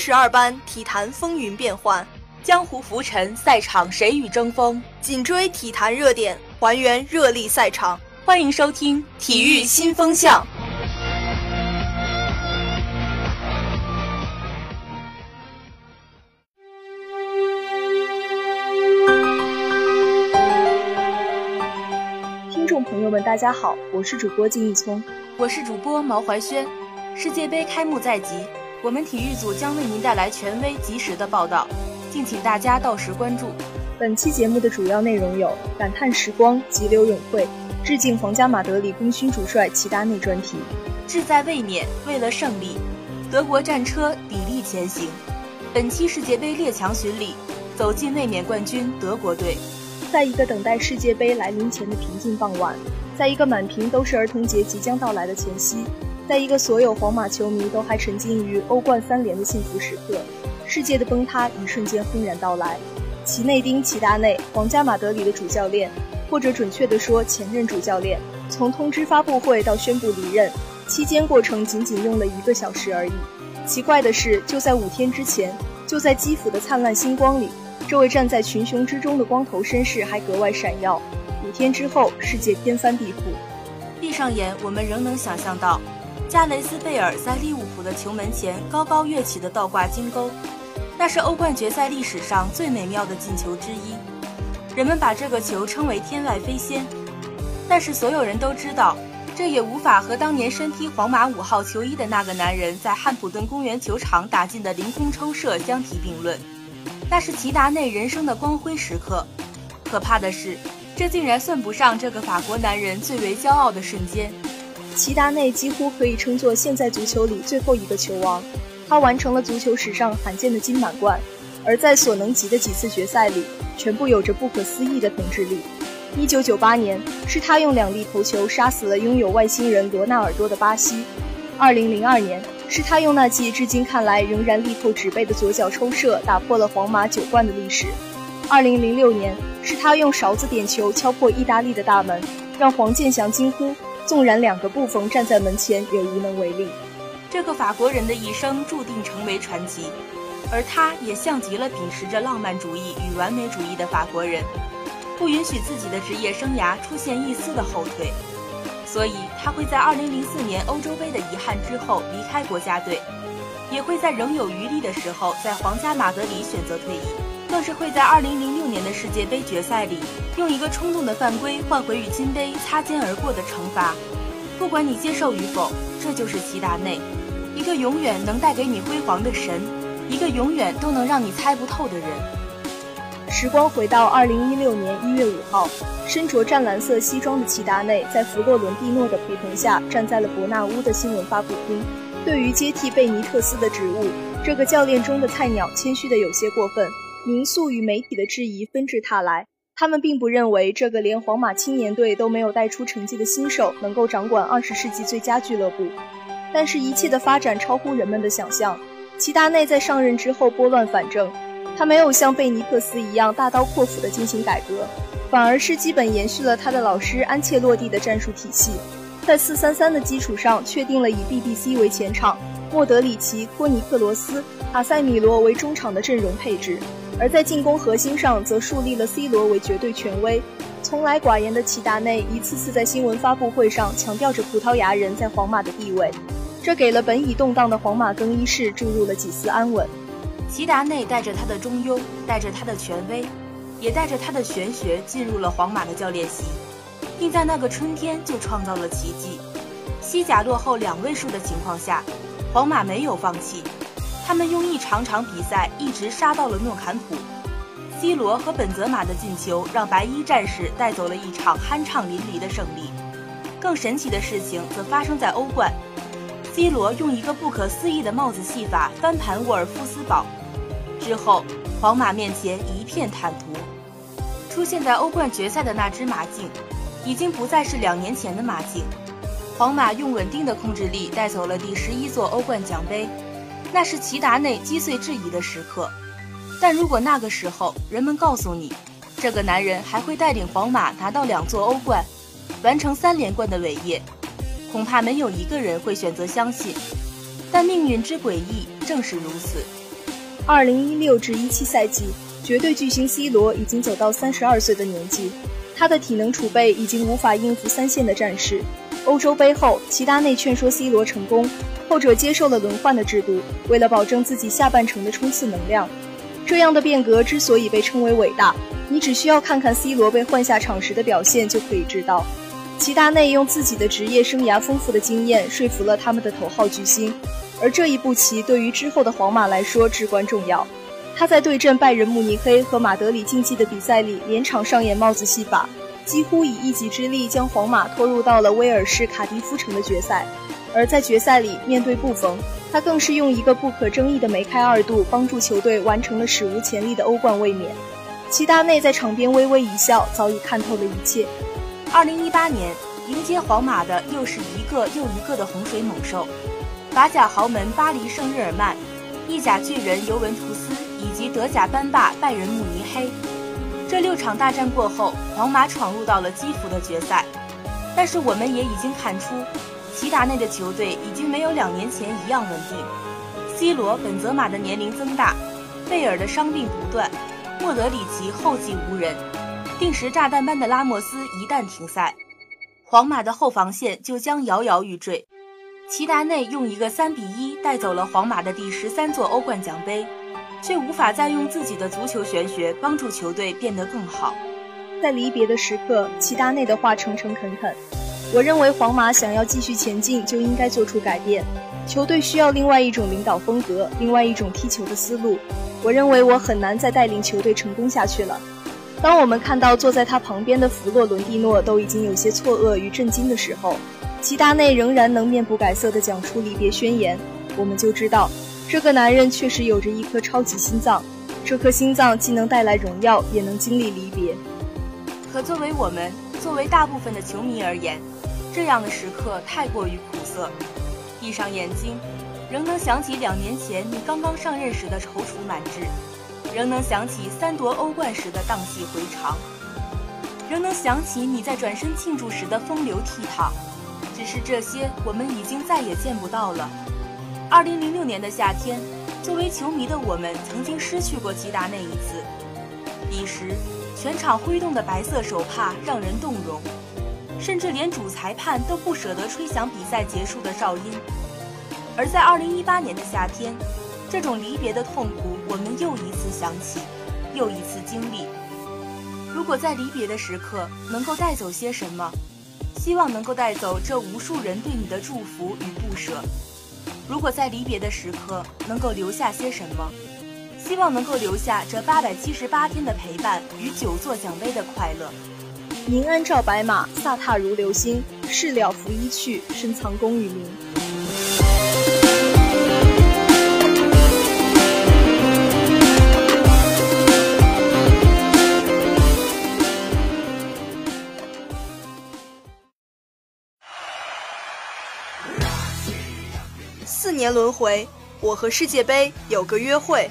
十二班，体坛风云变幻，江湖浮沉，赛场谁与争锋？紧追体坛热点，还原热力赛场。欢迎收听《体育新风向》。听众朋友们，大家好，我是主播金一聪，我是主播毛怀轩。世界杯开幕在即，我们体育组将为您带来权威及时的报道，敬请大家到时关注。本期节目的主要内容有：感叹时光急流勇退，致敬皇家马德里功勋主帅齐达内专题；志在卫冕，为了胜利，德国战车砥砺前行。本期世界杯列强巡礼，走进卫冕冠军德国队。在一个等待世界杯来临前的平静傍晚，在一个满屏都是儿童节即将到来的前夕。在一个所有皇马球迷都还沉浸于欧冠三连的幸福时刻，世界的崩塌一瞬间轰然到来。齐内丁·齐达内，皇家马德里的主教练，或者准确地说前任主教练，从通知发布会到宣布离任，期间过程仅仅用了一个小时而已。奇怪的是，就在五天之前，就在基辅的灿烂星光里，这位站在群雄之中的光头绅士还格外闪耀。五天之后，世界天翻地覆。闭上眼，我们仍能想象到。加雷斯贝尔在利物浦的球门前高高跃起的倒挂金钩，那是欧冠决赛历史上最美妙的进球之一。人们把这个球称为“天外飞仙”，但是所有人都知道，这也无法和当年身披皇马五号球衣的那个男人在汉普顿公园球场打进的凌空抽射相提并论。那是齐达内人生的光辉时刻。可怕的是，这竟然算不上这个法国男人最为骄傲的瞬间。齐达内几乎可以称作现在足球里最后一个球王，他完成了足球史上罕见的金满贯，而在所能及的几次决赛里，全部有着不可思议的统治力。一九九八年是他用两粒头球杀死了拥有外星人罗纳尔多的巴西；二零零二年是他用那记至今看来仍然力透纸背的左脚抽射打破了皇马九冠的历史；二零零六年是他用勺子点球敲破意大利的大门，让黄健翔惊呼。纵然两个布冯站在门前，也无能为力。这个法国人的一生注定成为传奇，而他也像极了秉持着浪漫主义与完美主义的法国人，不允许自己的职业生涯出现一丝的后退。所以，他会在2004年欧洲杯的遗憾之后离开国家队，也会在仍有余力的时候在皇家马德里选择退役。更是会在2006年的世界杯决赛里，用一个冲动的犯规换回与金杯擦肩而过的惩罚。不管你接受与否，这就是齐达内，一个永远能带给你辉煌的神，一个永远都能让你猜不透的人。时光回到2016年1月5号，身着湛蓝色西装的齐达内在弗洛伦蒂诺的陪同下，站在了伯纳乌的新闻发布厅。对于接替贝尼特斯的职务，这个教练中的菜鸟谦虚的有些过分。民宿与媒体的质疑纷至沓来，他们并不认为这个连皇马青年队都没有带出成绩的新手能够掌管二十世纪最佳俱乐部。但是，一切的发展超乎人们的想象。齐达内在上任之后拨乱反正，他没有像贝尼特斯一样大刀阔斧地进行改革，反而是基本延续了他的老师安切洛蒂的战术体系，在四三三的基础上确定了以 BBC 为前场，莫德里奇、托尼克罗斯、卡塞米罗为中场的阵容配置。而在进攻核心上，则树立了 C 罗为绝对权威。从来寡言的齐达内，一次次在新闻发布会上强调着葡萄牙人在皇马的地位，这给了本已动荡的皇马更衣室注入了几丝安稳。齐达内带着他的中庸，带着他的权威，也带着他的玄学，进入了皇马的教练席，并在那个春天就创造了奇迹。西甲落后两位数的情况下，皇马没有放弃。他们用一场场比赛一直杀到了诺坎普，C 罗和本泽马的进球让白衣战士带走了一场酣畅淋漓的胜利。更神奇的事情则发生在欧冠，C 罗用一个不可思议的帽子戏法翻盘沃尔夫斯堡之后，皇马面前一片坦途。出现在欧冠决赛的那只马竞，已经不再是两年前的马竞。皇马用稳定的控制力带走了第十一座欧冠奖杯。那是齐达内击碎质疑的时刻，但如果那个时候人们告诉你，这个男人还会带领皇马拿到两座欧冠，完成三连冠的伟业，恐怕没有一个人会选择相信。但命运之诡异正是如此，2016至17赛季，绝对巨星 C 罗已经走到32岁的年纪，他的体能储备已经无法应付三线的战士。欧洲杯后，齐达内劝说 C 罗成功，后者接受了轮换的制度，为了保证自己下半程的冲刺能量。这样的变革之所以被称为伟大，你只需要看看 C 罗被换下场时的表现就可以知道。齐达内用自己的职业生涯丰富的经验说服了他们的头号巨星，而这一步棋对于之后的皇马来说至关重要。他在对阵拜仁慕尼黑和马德里竞技的比赛里连场上演帽子戏法。几乎以一己之力将皇马拖入到了威尔士卡迪夫城的决赛，而在决赛里面对布冯，他更是用一个不可争议的梅开二度，帮助球队完成了史无前例的欧冠卫冕。齐达内在场边微微一笑，早已看透了一切。二零一八年迎接皇马的又是一个又一个的洪水猛兽，法甲豪门巴黎圣日耳曼、意甲巨人尤文图斯以及德甲班霸拜仁慕尼黑。这六场大战过后，皇马闯入到了基辅的决赛，但是我们也已经看出，齐达内的球队已经没有两年前一样稳定。C 罗、本泽马的年龄增大，贝尔的伤病不断，莫德里奇后继无人，定时炸弹般的拉莫斯一旦停赛，皇马的后防线就将摇摇欲坠。齐达内用一个三比一带走了皇马的第十三座欧冠奖杯。却无法再用自己的足球玄学帮助球队变得更好。在离别的时刻，齐达内的话诚诚恳恳。我认为皇马想要继续前进，就应该做出改变。球队需要另外一种领导风格，另外一种踢球的思路。我认为我很难再带领球队成功下去了。当我们看到坐在他旁边的弗洛伦蒂诺都已经有些错愕与震惊的时候，齐达内仍然能面不改色地讲出离别宣言，我们就知道。这个男人确实有着一颗超级心脏，这颗心脏既能带来荣耀，也能经历离别。可作为我们，作为大部分的球迷而言，这样的时刻太过于苦涩。闭上眼睛，仍能想起两年前你刚刚上任时的踌躇满志，仍能想起三夺欧冠时的荡气回肠，仍能想起你在转身庆祝时的风流倜傥。只是这些，我们已经再也见不到了。二零零六年的夏天，作为球迷的我们曾经失去过齐达内一次。彼时，全场挥动的白色手帕让人动容，甚至连主裁判都不舍得吹响比赛结束的哨音。而在二零一八年的夏天，这种离别的痛苦，我们又一次想起，又一次经历。如果在离别的时刻能够带走些什么，希望能够带走这无数人对你的祝福与不舍。如果在离别的时刻能够留下些什么，希望能够留下这八百七十八天的陪伴与九座奖杯的快乐。宁安照白马，飒沓如流星。事了拂衣去，深藏功与名。四年轮回，我和世界杯有个约会。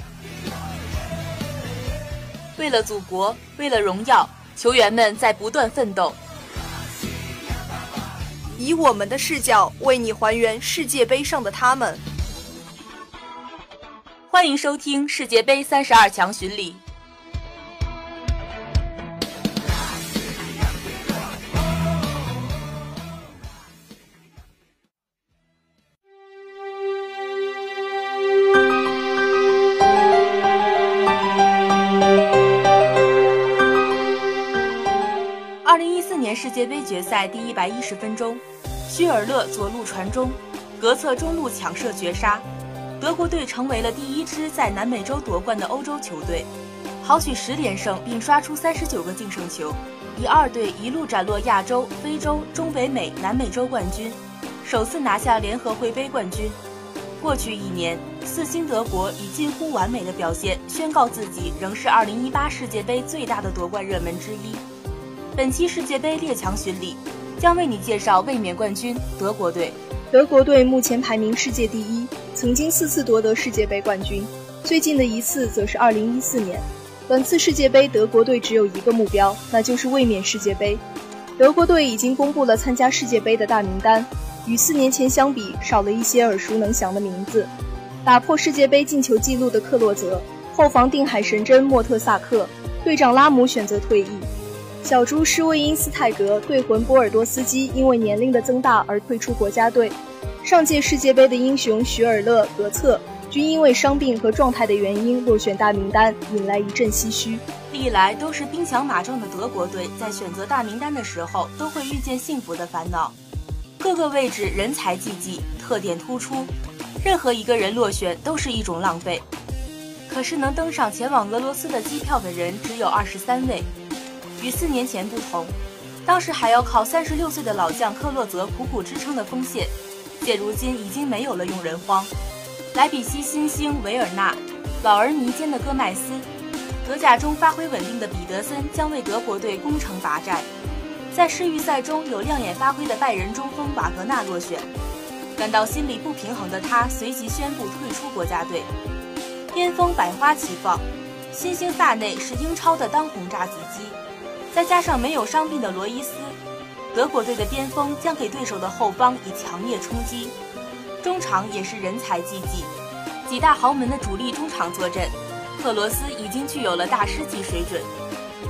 为了祖国，为了荣耀，球员们在不断奋斗。以我们的视角为你还原世界杯上的他们。欢迎收听世界杯三十二强巡礼。决赛第一百一十分钟，屈尔勒左路传中，格策中路抢射绝杀，德国队成为了第一支在南美洲夺冠的欧洲球队，豪取十连胜并刷出三十九个净胜球，以二队一路斩落亚洲、非洲、中北美、南美洲冠军，首次拿下联合会杯冠军。过去一年，四星德国以近乎完美的表现，宣告自己仍是二零一八世界杯最大的夺冠热门之一。本期世界杯列强巡礼，将为你介绍卫冕冠军德国队。德国队目前排名世界第一，曾经四次夺得世界杯冠军，最近的一次则是2014年。本次世界杯，德国队只有一个目标，那就是卫冕世界杯。德国队已经公布了参加世界杯的大名单，与四年前相比，少了一些耳熟能详的名字。打破世界杯进球纪录的克洛泽，后防定海神针莫特萨克，队长拉姆选择退役。小猪施魏因斯泰格、队魂波尔多斯基因为年龄的增大而退出国家队。上届世界杯的英雄许尔勒、格策均因为伤病和状态的原因落选大名单，引来一阵唏嘘。历来都是兵强马壮的德国队，在选择大名单的时候都会遇见幸福的烦恼。各个位置人才济济，特点突出，任何一个人落选都是一种浪费。可是能登上前往俄罗斯的机票的人只有二十三位。与四年前不同，当时还要靠三十六岁的老将克洛泽苦苦支撑的锋线，现如今已经没有了用人荒。莱比锡新星维尔纳，老而弥坚的戈麦斯，德甲中发挥稳定的彼得森将为德国队攻城拔寨。在世预赛中有亮眼发挥的拜仁中锋瓦格纳落选，感到心里不平衡的他随即宣布退出国家队。边锋百花齐放，新星萨内是英超的当红炸子鸡。再加上没有伤病的罗伊斯，德国队的边锋将给对手的后方以强烈冲击。中场也是人才济济，几大豪门的主力中场坐镇，克罗斯已经具有了大师级水准，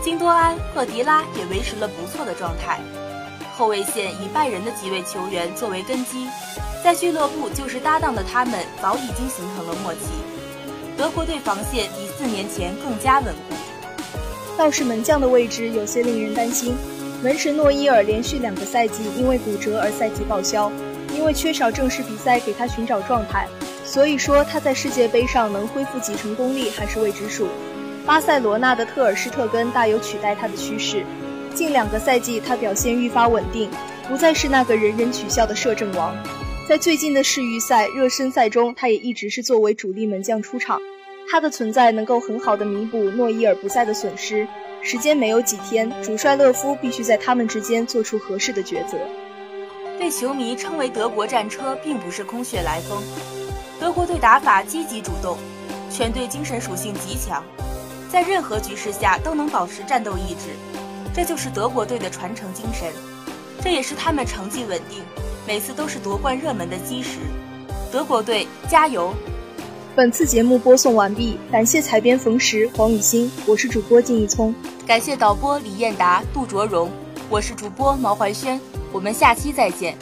金多安、赫迪拉也维持了不错的状态。后卫线以拜仁的几位球员作为根基，在俱乐部就是搭档的他们早已经形成了默契。德国队防线比四年前更加稳固。倒是门将的位置有些令人担心，门神诺伊尔连续两个赛季因为骨折而赛季报销，因为缺少正式比赛给他寻找状态，所以说他在世界杯上能恢复几成功力还是未知数。巴塞罗那的特尔施特根大有取代他的趋势，近两个赛季他表现愈发稳定，不再是那个人人取笑的摄政王。在最近的世预赛、热身赛中，他也一直是作为主力门将出场。他的存在能够很好的弥补诺伊尔不在的损失。时间没有几天，主帅勒夫必须在他们之间做出合适的抉择。被球迷称为“德国战车”，并不是空穴来风。德国队打法积极主动，全队精神属性极强，在任何局势下都能保持战斗意志，这就是德国队的传承精神，这也是他们成绩稳定，每次都是夺冠热门的基石。德国队加油！本次节目播送完毕，感谢采编冯石、黄雨欣，我是主播靳一聪，感谢导播李彦达、杜卓荣，我是主播毛怀轩，我们下期再见。